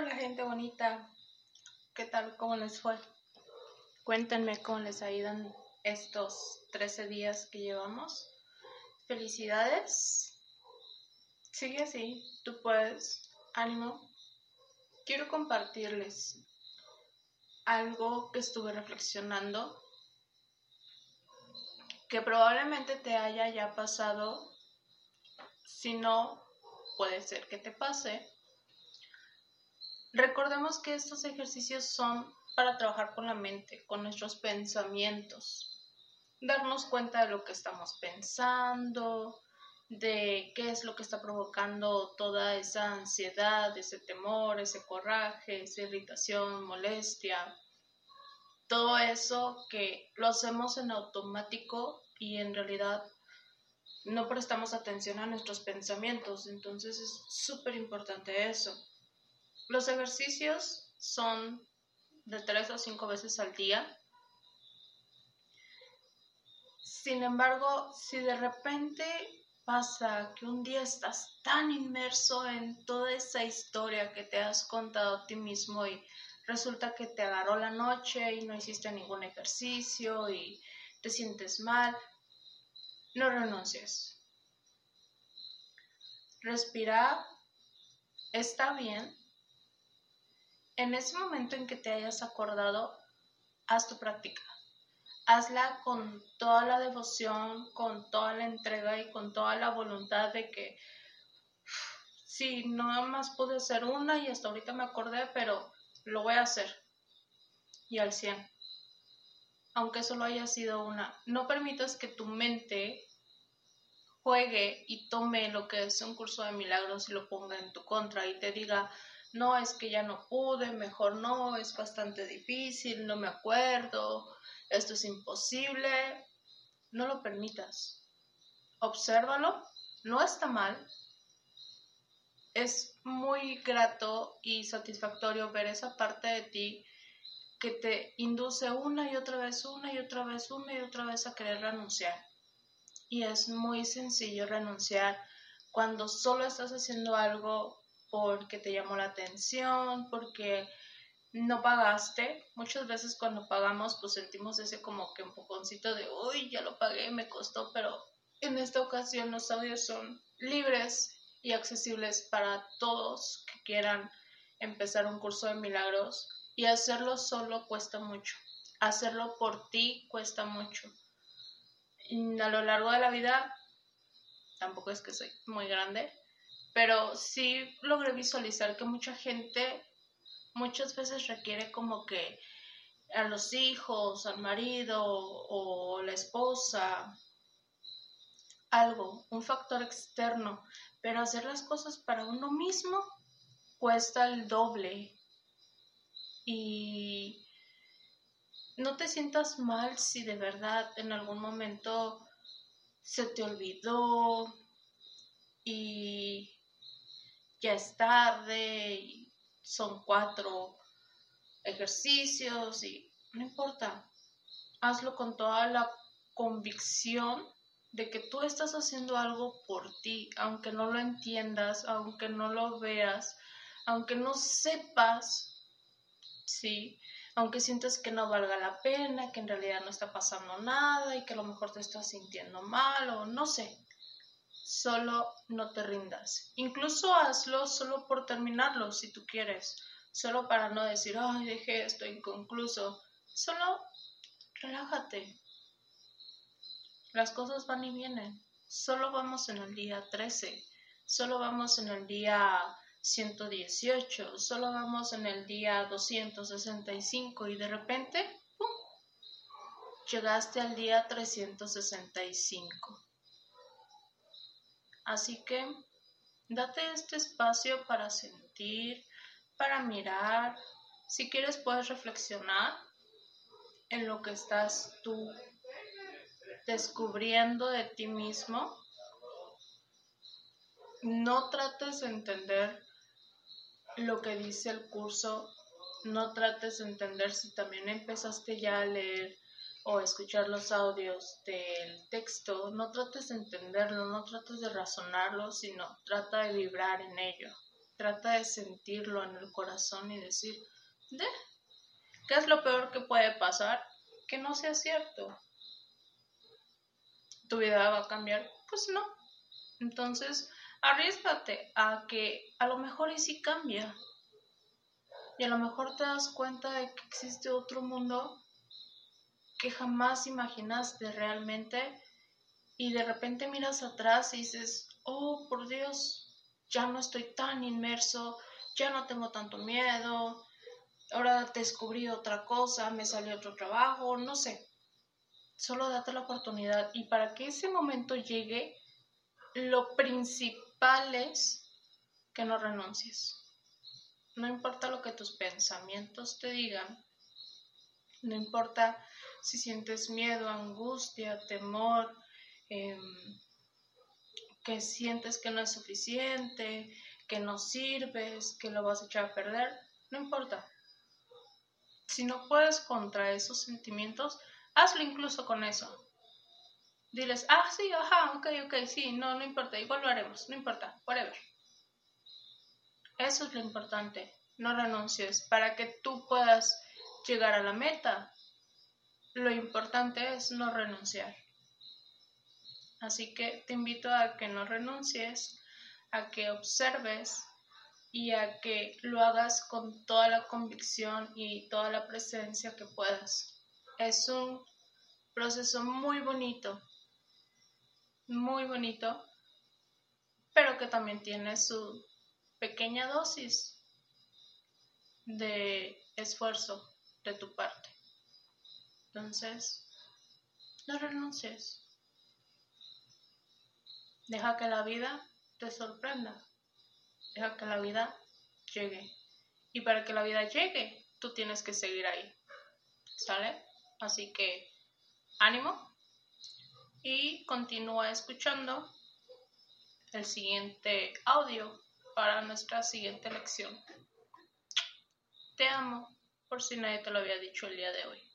Hola gente bonita, ¿qué tal? ¿Cómo les fue? Cuéntenme cómo les ha ido en estos 13 días que llevamos. Felicidades. Sigue así, tú puedes. Ánimo. Quiero compartirles algo que estuve reflexionando que probablemente te haya ya pasado. Si no, puede ser que te pase Recordemos que estos ejercicios son para trabajar con la mente, con nuestros pensamientos, darnos cuenta de lo que estamos pensando, de qué es lo que está provocando toda esa ansiedad, ese temor, ese coraje, esa irritación, molestia, todo eso que lo hacemos en automático y en realidad no prestamos atención a nuestros pensamientos, entonces es súper importante eso. Los ejercicios son de tres o cinco veces al día. Sin embargo, si de repente pasa que un día estás tan inmerso en toda esa historia que te has contado a ti mismo y resulta que te agarró la noche y no hiciste ningún ejercicio y te sientes mal, no renuncies. Respirar está bien, en ese momento en que te hayas acordado, haz tu práctica. Hazla con toda la devoción, con toda la entrega y con toda la voluntad de que sí, no más pude hacer una y hasta ahorita me acordé, pero lo voy a hacer. Y al 100. Aunque solo haya sido una. No permitas que tu mente juegue y tome lo que es un curso de milagros y lo ponga en tu contra y te diga, no es que ya no pude, mejor no, es bastante difícil, no me acuerdo, esto es imposible, no lo permitas. Obsérvalo, no está mal. Es muy grato y satisfactorio ver esa parte de ti que te induce una y otra vez, una y otra vez, una y otra vez a querer renunciar. Y es muy sencillo renunciar cuando solo estás haciendo algo porque te llamó la atención, porque no pagaste. Muchas veces cuando pagamos pues sentimos ese como que empujoncito de, uy, ya lo pagué, me costó, pero en esta ocasión los audios son libres y accesibles para todos que quieran empezar un curso de milagros y hacerlo solo cuesta mucho. Hacerlo por ti cuesta mucho. a lo largo de la vida, tampoco es que soy muy grande, pero sí logré visualizar que mucha gente muchas veces requiere como que a los hijos, al marido o la esposa, algo, un factor externo, pero hacer las cosas para uno mismo cuesta el doble. Y no te sientas mal si de verdad en algún momento se te olvidó y ya es tarde y son cuatro ejercicios y no importa, hazlo con toda la convicción de que tú estás haciendo algo por ti, aunque no lo entiendas, aunque no lo veas, aunque no sepas, sí, aunque sientas que no valga la pena, que en realidad no está pasando nada y que a lo mejor te estás sintiendo mal o no sé, solo no te rindas. Incluso hazlo solo por terminarlo, si tú quieres, solo para no decir, ay, dejé esto inconcluso. Solo relájate. Las cosas van y vienen. Solo vamos en el día 13, solo vamos en el día 118, solo vamos en el día 265 y de repente, ¡pum! llegaste al día 365. Así que date este espacio para sentir, para mirar. Si quieres puedes reflexionar en lo que estás tú descubriendo de ti mismo. No trates de entender lo que dice el curso, no trates de entender si también empezaste ya a leer o escuchar los audios del texto, no trates de entenderlo, no trates de razonarlo, sino trata de vibrar en ello. trata de sentirlo en el corazón y decir, ¿de? ¿Qué es lo peor que puede pasar? Que no sea cierto. ¿Tu vida va a cambiar? Pues no. Entonces, arriesgate a que a lo mejor y sí cambia. Y a lo mejor te das cuenta de que existe otro mundo que jamás imaginaste realmente y de repente miras atrás y dices, oh, por Dios, ya no estoy tan inmerso, ya no tengo tanto miedo, ahora descubrí otra cosa, me salió otro trabajo, no sé. Solo date la oportunidad y para que ese momento llegue, lo principal es que no renuncies. No importa lo que tus pensamientos te digan, no importa si sientes miedo, angustia, temor, eh, que sientes que no es suficiente, que no sirves, que lo vas a echar a perder, no importa. Si no puedes contra esos sentimientos, hazlo incluso con eso. Diles, ah, sí, ajá, ok, ok, sí, no, no importa, igual lo haremos, no importa, whatever. Eso es lo importante, no renuncies para que tú puedas llegar a la meta. Lo importante es no renunciar. Así que te invito a que no renuncies, a que observes y a que lo hagas con toda la convicción y toda la presencia que puedas. Es un proceso muy bonito, muy bonito, pero que también tiene su pequeña dosis de esfuerzo de tu parte. Entonces, no renuncies. Deja que la vida te sorprenda. Deja que la vida llegue. Y para que la vida llegue, tú tienes que seguir ahí. ¿Sale? Así que ánimo y continúa escuchando el siguiente audio para nuestra siguiente lección. Te amo, por si nadie te lo había dicho el día de hoy.